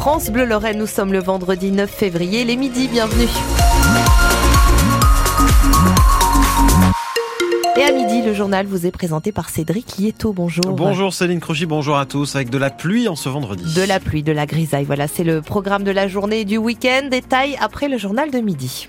France Bleu Lorraine, nous sommes le vendredi 9 février, les midi, bienvenue. Et à midi, le journal vous est présenté par Cédric Lieto. Bonjour. Bonjour Céline Crochy, bonjour à tous. Avec de la pluie en ce vendredi. De la pluie, de la grisaille. Voilà, c'est le programme de la journée et du week-end. Détail après le journal de midi.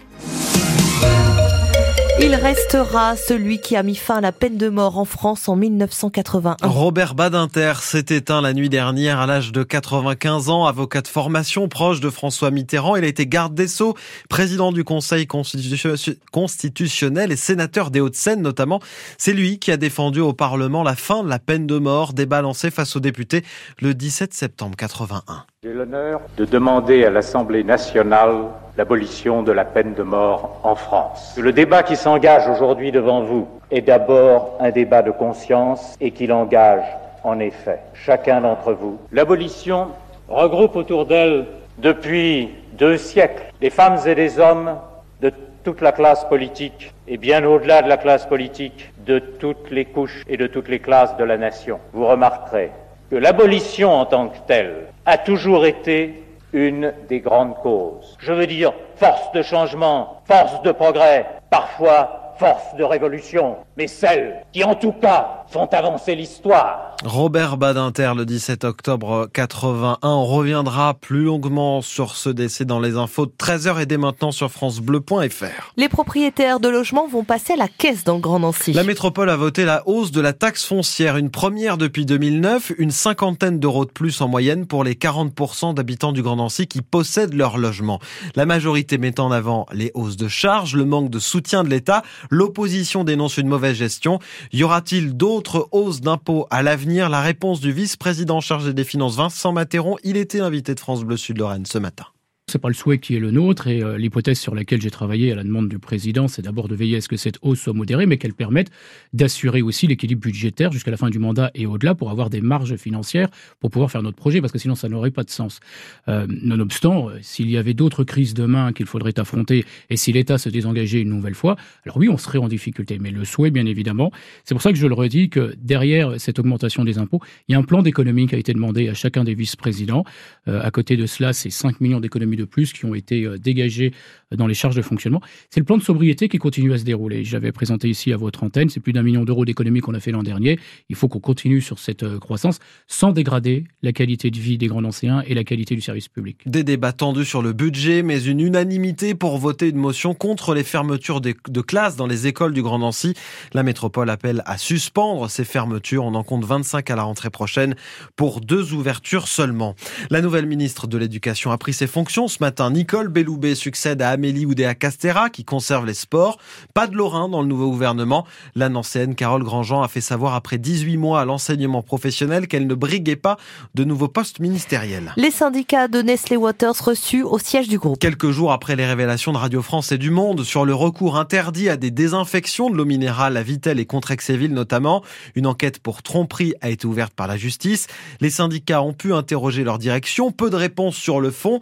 Il restera celui qui a mis fin à la peine de mort en France en 1981. Robert Badinter s'est éteint la nuit dernière à l'âge de 95 ans, avocat de formation proche de François Mitterrand. Il a été garde des Sceaux, président du Conseil constitutionnel et sénateur des Hauts-de-Seine notamment. C'est lui qui a défendu au Parlement la fin de la peine de mort débalancée face aux députés le 17 septembre 81. J'ai l'honneur de demander à l'Assemblée nationale l'abolition de la peine de mort en France. Le débat qui s'engage aujourd'hui devant vous est d'abord un débat de conscience et qu'il engage en effet chacun d'entre vous. L'abolition regroupe autour d'elle depuis deux siècles des femmes et des hommes de toute la classe politique et bien au-delà de la classe politique, de toutes les couches et de toutes les classes de la nation. Vous remarquerez que l'abolition en tant que telle a toujours été une des grandes causes. Je veux dire force de changement, force de progrès, parfois force de révolution, mais celles qui en tout cas font avancer l'histoire. Robert Badinter, le 17 octobre 81. On reviendra plus longuement sur ce décès dans les infos de 13h et dès maintenant sur francebleu.fr. Les propriétaires de logements vont passer à la caisse dans le Grand Nancy. La métropole a voté la hausse de la taxe foncière, une première depuis 2009, une cinquantaine d'euros de plus en moyenne pour les 40% d'habitants du Grand Nancy qui possèdent leur logement. La majorité mettant en avant les hausses de charges, le manque de soutien de l'État, l'opposition dénonce une mauvaise gestion. Y aura-t-il d'autres hausses d'impôts à l'avenir? La réponse du vice-président chargé des finances Vincent Matéron. Il était invité de France Bleu Sud-Lorraine ce matin. C'est pas le souhait qui est le nôtre et euh, l'hypothèse sur laquelle j'ai travaillé à la demande du président, c'est d'abord de veiller à ce que cette hausse soit modérée, mais qu'elle permette d'assurer aussi l'équilibre budgétaire jusqu'à la fin du mandat et au-delà pour avoir des marges financières pour pouvoir faire notre projet, parce que sinon ça n'aurait pas de sens. Euh, nonobstant, euh, s'il y avait d'autres crises demain qu'il faudrait affronter et si l'État se désengageait une nouvelle fois, alors oui, on serait en difficulté. Mais le souhait, bien évidemment, c'est pour ça que je le redis que derrière cette augmentation des impôts, il y a un plan d'économie qui a été demandé à chacun des vice-présidents. à côté de cela, c'est 5 millions d'économies de plus qui ont été euh, dégagés dans les charges de fonctionnement. C'est le plan de sobriété qui continue à se dérouler. J'avais présenté ici à votre antenne, c'est plus d'un million d'euros d'économies qu'on a fait l'an dernier. Il faut qu'on continue sur cette euh, croissance sans dégrader la qualité de vie des grands anciens et la qualité du service public. Des débats tendus sur le budget, mais une unanimité pour voter une motion contre les fermetures de classes dans les écoles du Grand Nancy. La métropole appelle à suspendre ces fermetures. On en compte 25 à la rentrée prochaine pour deux ouvertures seulement. La nouvelle ministre de l'Éducation a pris ses fonctions ce matin. Nicole Belloubet succède à Amélie Oudéa-Castera qui conserve les sports. Pas de Lorrain dans le nouveau gouvernement. La Nancéenne Carole Grandjean a fait savoir après 18 mois à l'enseignement professionnel qu'elle ne briguait pas de nouveaux postes ministériels. Les syndicats de Nestlé Waters reçus au siège du groupe. Quelques jours après les révélations de Radio France et du Monde sur le recours interdit à des désinfections de l'eau minérale à Vitel et Contrexéville notamment, une enquête pour tromperie a été ouverte par la justice. Les syndicats ont pu interroger leur direction. Peu de réponses sur le fond.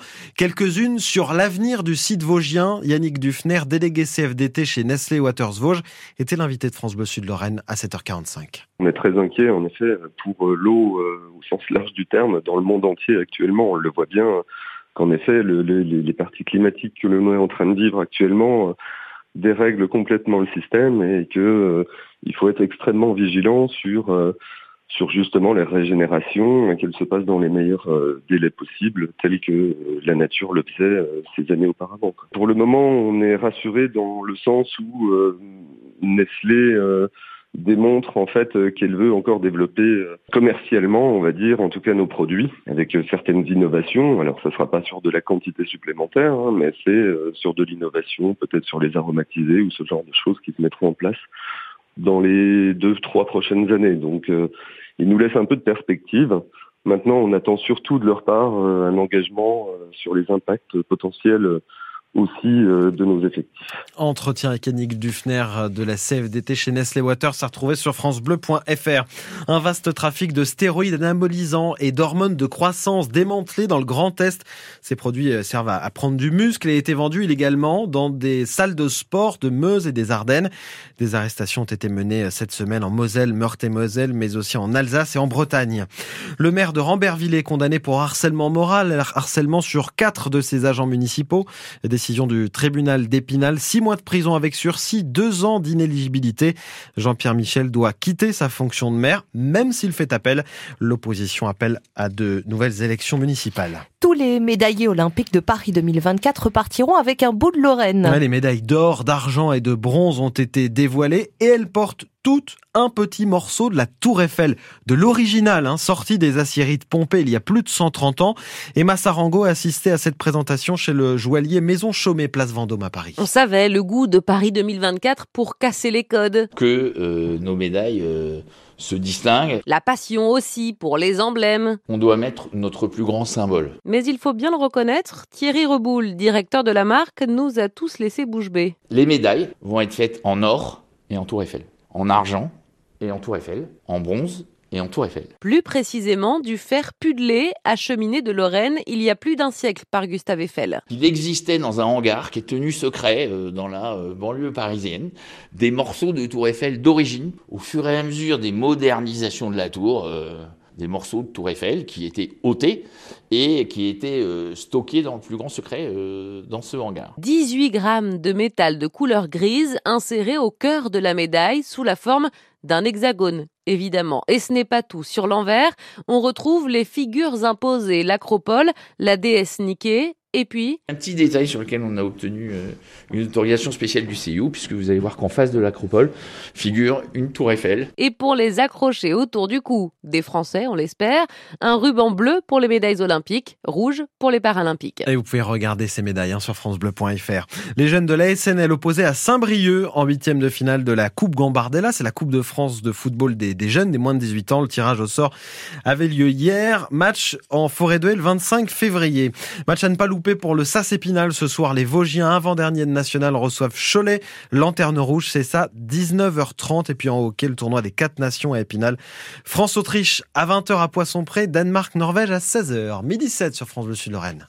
Quelques-unes sur l'avenir du site vosgien. Yannick Dufner, délégué CFDT chez Nestlé Waters Vosges, était l'invité de France Bleu Sud-Lorraine à 7h45. On est très inquiet, en effet, pour euh, l'eau euh, au sens large du terme dans le monde entier actuellement. On le voit bien qu'en effet, le, les parties climatiques que l'on est en train de vivre actuellement euh, dérèglent complètement le système et que il faut être extrêmement vigilant sur sur justement les régénérations, qu'elles se passent dans les meilleurs euh, délais possibles, tels que euh, la nature le faisait euh, ces années auparavant. Pour le moment, on est rassuré dans le sens où Nestlé démontre en fait qu'elle veut encore développer commercialement, on va dire, en tout cas nos produits, avec certaines innovations. Alors ça sera pas sur de la quantité supplémentaire, hein, mais c'est sur de l'innovation, peut-être sur les aromatisés ou ce genre de choses qui se mettront en place dans les deux, trois prochaines années. Donc, euh, ils nous laissent un peu de perspective. Maintenant, on attend surtout de leur part euh, un engagement euh, sur les impacts potentiels aussi euh, de nos effectifs. Entretien avec Yannick Dufner de la CFDT chez Nestlé Water, ça retrouvé sur francebleu.fr. Un vaste trafic de stéroïdes anabolisants et d'hormones de croissance démantelés dans le Grand Est. Ces produits euh, servent à prendre du muscle et été vendus illégalement dans des salles de sport de Meuse et des Ardennes. Des arrestations ont été menées euh, cette semaine en Moselle, Meurthe-et-Moselle, mais aussi en Alsace et en Bretagne. Le maire de Ramberville est condamné pour harcèlement moral, harcèlement sur quatre de ses agents municipaux. Décision du tribunal d'Épinal. Six mois de prison avec sursis, deux ans d'inéligibilité. Jean-Pierre Michel doit quitter sa fonction de maire, même s'il fait appel. L'opposition appelle à de nouvelles élections municipales. Tous les médaillés olympiques de Paris 2024 repartiront avec un bout de Lorraine. les médailles d'or, d'argent et de bronze ont été dévoilées et elles portent toutes un petit morceau de la Tour Eiffel, de l'original, hein, sorti des aciéries de Pompée il y a plus de 130 ans. Emma Sarango a assisté à cette présentation chez le joaillier Maison Chaumet, place Vendôme à Paris. On savait le goût de Paris 2024 pour casser les codes. Que euh, nos médailles euh, se distinguent. La passion aussi pour les emblèmes. On doit mettre notre plus grand symbole. Mais il faut bien le reconnaître, Thierry Reboul, directeur de la marque, nous a tous laissé bouche bée. Les médailles vont être faites en or et en Tour Eiffel en argent et en tour Eiffel, en bronze et en tour Eiffel. Plus précisément, du fer pudelé acheminé de Lorraine il y a plus d'un siècle par Gustave Eiffel. Il existait dans un hangar qui est tenu secret euh, dans la euh, banlieue parisienne des morceaux de tour Eiffel d'origine. Au fur et à mesure des modernisations de la tour, euh, des morceaux de Tour Eiffel qui étaient ôtés et qui étaient euh, stockés dans le plus grand secret euh, dans ce hangar. 18 grammes de métal de couleur grise insérés au cœur de la médaille sous la forme d'un hexagone, évidemment. Et ce n'est pas tout. Sur l'envers, on retrouve les figures imposées, l'acropole, la déesse Niké, et puis Un petit détail sur lequel on a obtenu euh, une autorisation spéciale du CIO, puisque vous allez voir qu'en face de l'acropole figure une tour Eiffel. Et pour les accrocher autour du cou des Français, on l'espère, un ruban bleu pour les médailles olympiques, rouge pour les paralympiques. Et vous pouvez regarder ces médailles hein, sur francebleu.fr. Les jeunes de la SNL opposés à Saint-Brieuc en huitième de finale de la Coupe Gambardella. C'est la Coupe de France de football des, des, jeunes, des moins de 18 ans. Le tirage au sort avait lieu hier. Match en forêt de le 25 février. Match à ne pas louper pour le SAS Épinal ce soir. Les Vosgiens avant-dernier de national reçoivent Cholet, Lanterne Rouge, c'est ça, 19h30. Et puis en hockey, le tournoi des quatre nations à Épinal. France-Autriche à 20h à Poisson-Pré, Danemark-Norvège à 16h. Midi 7 sur France Bleu Sud-Lorraine.